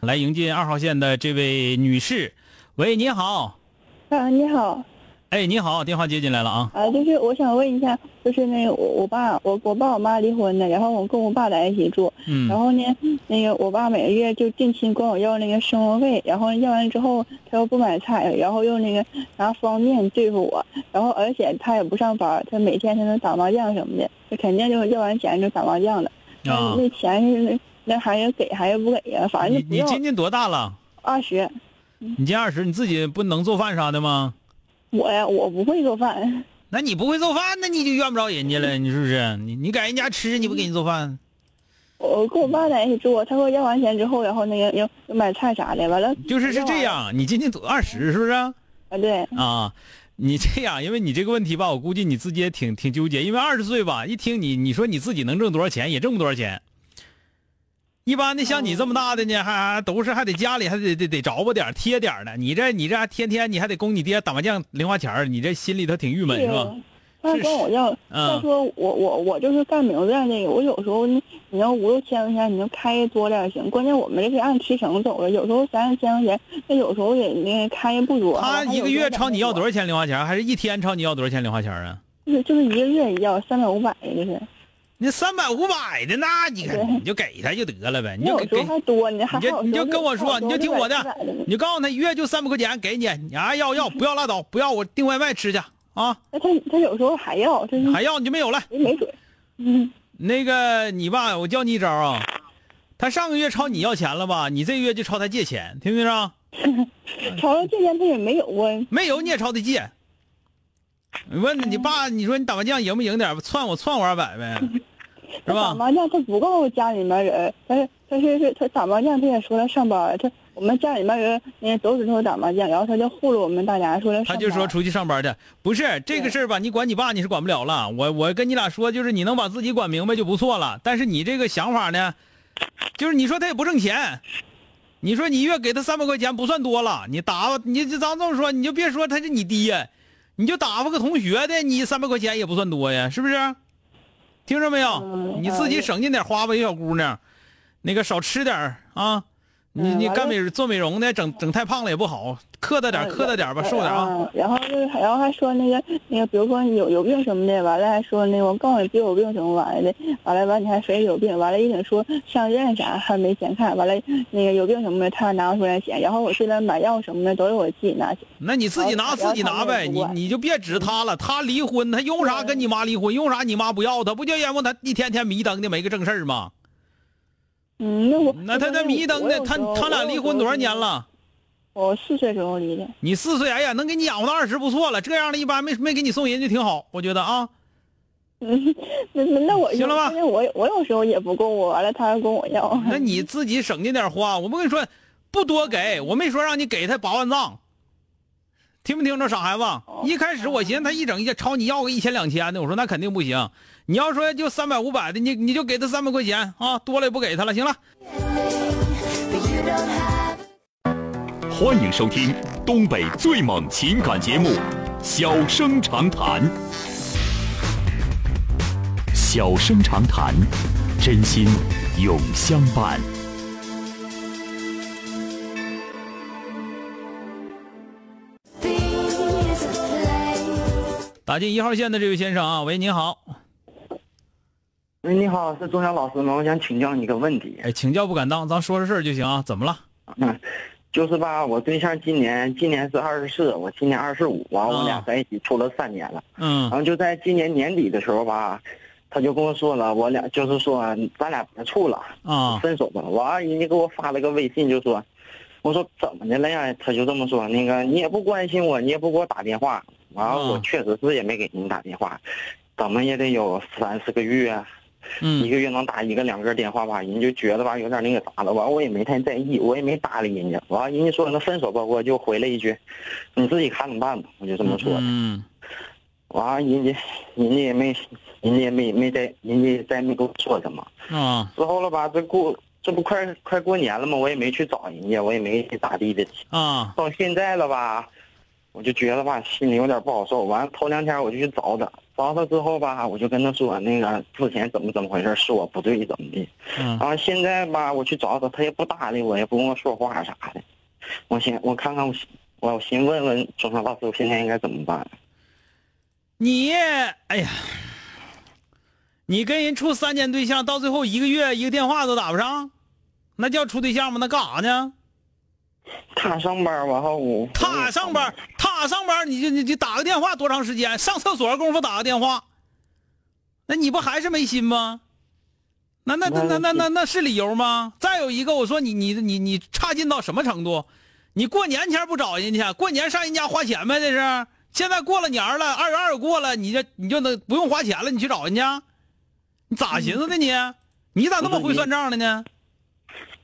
来迎接二号线的这位女士，喂，你好，啊，你好，哎，你好，电话接进来了啊，啊，就是我想问一下，就是那个我我爸我我爸我妈离婚的，然后我跟我爸在一起住，嗯。然后呢，那个我爸每个月就定期管我要那个生活费，然后要完之后他又不买菜，然后又那个拿方便对付我，然后而且他也不上班，他每天他能打麻将什么的，他肯定就是要完钱就打麻将了，啊。那，那钱是那那还要给还是不给呀？反正你你今年多大了？二十，你今年二十，你自己不能做饭啥的吗？我呀我不会做饭。那你不会做饭，那你就怨不着人家了，你是不是？你你给人家吃，你不给你做饭？我跟我爸在一起住，他说要完钱之后，然后那个要要买菜啥的，完了就是是这样，你今年多二十是不是？啊，对，啊，你这样，因为你这个问题吧，我估计你自己也挺挺纠结，因为二十岁吧，一听你你说你自己能挣多少钱，也挣不多少钱。一般的像你这么大的呢，还还都是还得家里还得得得着吧点贴点儿的，你这你这还天天你还得供你爹打麻将零花钱儿你这心里头挺郁闷是吧？他管我要，嗯他说我我我就是干美容院那个，我有时候你你要五六千块钱，你就开多点儿行，关键我们这是按提成走的，有时候三四千块钱，那有时候也那个开不多。他一个月朝你要多少？钱零花钱儿，还是一天朝你要多少钱零花钱儿啊？就是就是一个月要三百五百的，就是。那三百五百的，那你看你就给他就得了呗，你就给。还多呢，还你就你就跟我说，你就听我的，你就告诉他一月就三百块钱给你，你啊要要不要拉倒，不要我订外卖吃去啊，他他有时候还要，就是还要你就没有了。没没准。嗯，那个你爸，我教你一招啊，他上个月朝你要钱了吧，你这个月就朝他借钱，听没听着？朝他借钱他也没有啊。没有你也朝他借。你问你爸，你说你打麻将赢不赢点儿？窜我窜我二百呗，是吧？麻将，他不告诉家里面人，但是他是是他打麻将，他也说他上班，他我们家里面人那个都知道他打麻将，然后他就糊弄我们大家说他。他就说出去上班去，不是这个事儿吧？你管你爸你是管不了了。我我跟你俩说，就是你能把自己管明白就不错了。但是你这个想法呢，就是你说他也不挣钱，你说你一月给他三百块钱不算多了，你打发你就咱这么说，你就别说他是你爹，你就打发个同学的，你三百块钱也不算多呀，是不是？听着没有？嗯你自己省劲点花吧，小姑娘，那个少吃点儿啊。你你干美做美容的，整整太胖了也不好，克他点儿，克他点吧，瘦点啊。嗯然后就是，然后还说那个那个，比如说你有有病什么的，完了还说那个我告诉你别有病什么玩意的，完了完你还非有病，完了一整说上院啥还没钱看，完了那个有病什么的他拿不出来钱，然后我现在买药什么的都是我自己拿钱。那你自己拿自己拿呗，你你就别指他了。他离婚，他用啥跟你妈离婚？用啥你妈不要他？不就因为他一天天迷瞪的没个正事儿吗？嗯，那我那他那迷瞪的，他他俩离婚多少年？了？我四岁时候离的。你四岁，哎呀，能给你养活到二十不错了。这样的一般没没给你送人就挺好，我觉得啊。嗯，那那那我行了吧我我有时候也不够我，完了他还跟我要。那你自己省着点花。我不跟你说，不多给，我没说让你给他八万藏。听没听着，傻孩子？一开始我寻思他一整一朝你要个一千两千的，我说那肯定不行。你要说就三百五百的，你你就给他三百块钱啊，多了也不给他了。行了。欢迎收听东北最猛情感节目《小生长谈》。小生长谈，真心永相伴。打进一号线的这位先生啊，喂，你好，喂，你好，是钟晓老师吗？我想请教你一个问题。哎，请教不敢当，咱说说事儿就行啊，怎么了？嗯，就是吧，我对象今年今年是二十四，我今年二十五，完我俩啊在一起处了三年了。嗯然后就在今年年底的时候吧，他就跟我说了，我俩就是说咱俩别处了，啊分手吧。完，人家给我发了个微信，就说，我说怎么的了呀？他就这么说，那个你也不关心我，你也不给我打电话。完了，啊我确实是也没给您打电话，怎么也得有三四个月，一嗯个月能打一个两个电话吧，人就觉得吧有点那个啥了。完，我也没太在意，我也没搭理人家。完，人家说那分手吧，我就回了一句，你自己看着办吧，我就这么说的。嗯完，人家人家也没，人家也没没在，人家再没跟我说什么。啊之后了吧，这过这不快快过年了吗？我也没去找人家，我也没咋地的。啊到现在了吧，我就觉得吧，心里有点不好受。完了头两天我就去找他，找他之后吧，我就跟他说那个之前怎么怎么回事，是我不对怎么的。嗯然后现在吧，我去找他，他也不搭理我，也不跟我说话啥的。我先我看看我，我我先问问钟山老师，我现在应该怎么办？你哎呀，你跟人处三年对象，到最后一个月一个电话都打不上，那叫处对象吗？那干啥呢？他上班，完后我他上班，他上班，你就你就打个电话多长时间？上厕所功夫打个电话，那你不还是没心吗？那那那那那那那是理由吗？再有一个，我说你你你你差劲到什么程度？你过年前不找人家，过年上人家花钱呗？这是现在过了年了，二月二过了，你这你就能不用花钱了？你去找人家，你咋寻思的你？你咋那么会算账的呢？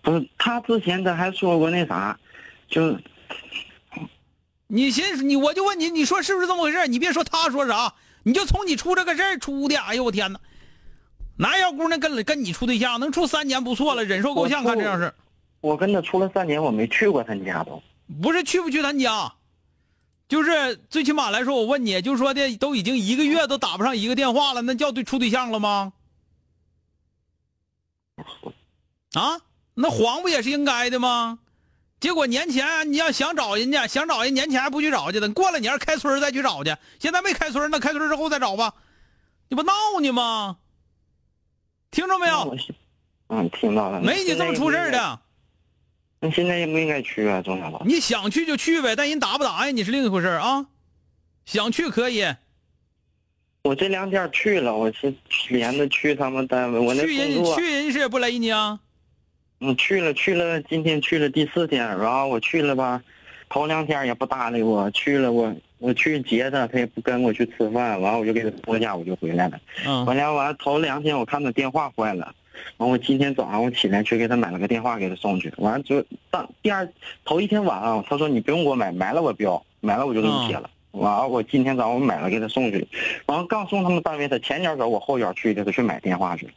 不是他之前他还说过那啥，就你寻思你，我就问你，你说是不是这么回事？你别说他说啥，你就从你出这个事儿出的，哎呦我天哪！哪有姑娘跟跟你处对象能处三年不错了，忍受够呛。看这样式，我跟他处了三年，我没去过他家都。不是去不去他家，就是最起码来说，我问你，就是说的都已经一个月都打不上一个电话了，那叫对处对象了吗？啊，那黄不也是应该的吗？结果年前你要想找人家，想找人年前还不去找去，等过了年开春再去找去。现在没开春，那开春之后再找吧，你不闹呢吗？听着没有？嗯，听到了。没你这么出事儿的。那现在应不应该去啊，钟小老？你想去就去呗，但人答不答应你是另一回事啊。想去可以，我这两天去了，我是连着去他们单位，我那去人去人是也不勒你啊。嗯，去了去了，今天去了第四天，然后我去了吧，头两天也不搭理我，去了我我去接他，他也不跟我去吃饭，完了我就给他回家，我就回来了。嗯回来完了头两天我看他电话坏了，完我今天早上我起来去给他买了个电话给他送去，完了就当第二头一天晚上他说你不用给我买，买了我不要，买了我就给你贴了。完了我今天早上我买了给他送去，完了刚送他们单位，他前脚走我后脚去的他去买电话去，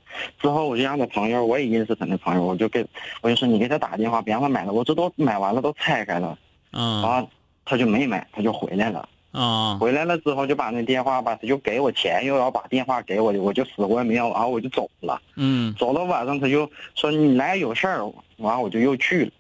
之后我就让他朋友我也认识他那朋友，我就给我就说你给他打电话，别让他买了，我这都买完了都拆开了，嗯完了他就没买，他就回来了。啊回来了之后就把那电话吧，他就给我钱，又要把电话给我，我就死活也没要，然后我就走了。嗯走到晚上他就说你来有事儿，完了我就又去了。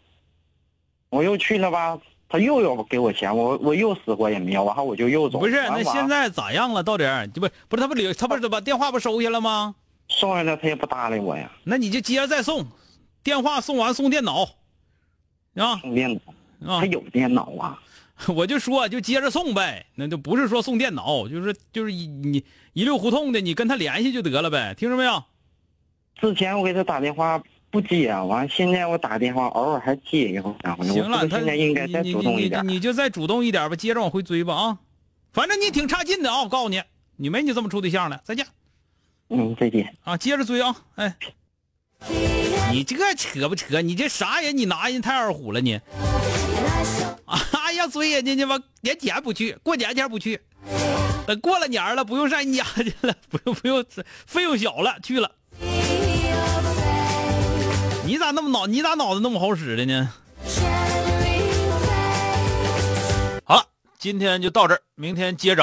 我又去了吧，他又要给我钱，我我又死活也没要，然后我就又走了。不是，那现在咋样了？到底儿就不不是他不留他不是把电话不收下了吗？送下了他也不搭理我呀，那你就接着再送，电话送完送电脑，啊送电脑，啊他！有电脑啊。我就说就接着送呗，那就不是说送电脑，就是就是一你一溜胡同的，你跟他联系就得了呗，听着没有？之前我给他打电话不接啊，完现在我打电话偶尔还接一回。行了，他现在应该再主动一点。你你你就再主动一点吧，接着往回追吧啊！反正你挺差劲的啊，我告诉你，你没你这么处对象的。再见嗯，再见。啊，接着追啊！哎，你这扯不扯？你这啥人？你拿人太二虎了你！哎呀，追人家去吧，年前不去，过年前不去，等过了年了，不用上人家去了，不用不用，费用小了，去了。你咋那么脑？你咋脑子那么好使的呢？好了，今天就到这儿，明天接着。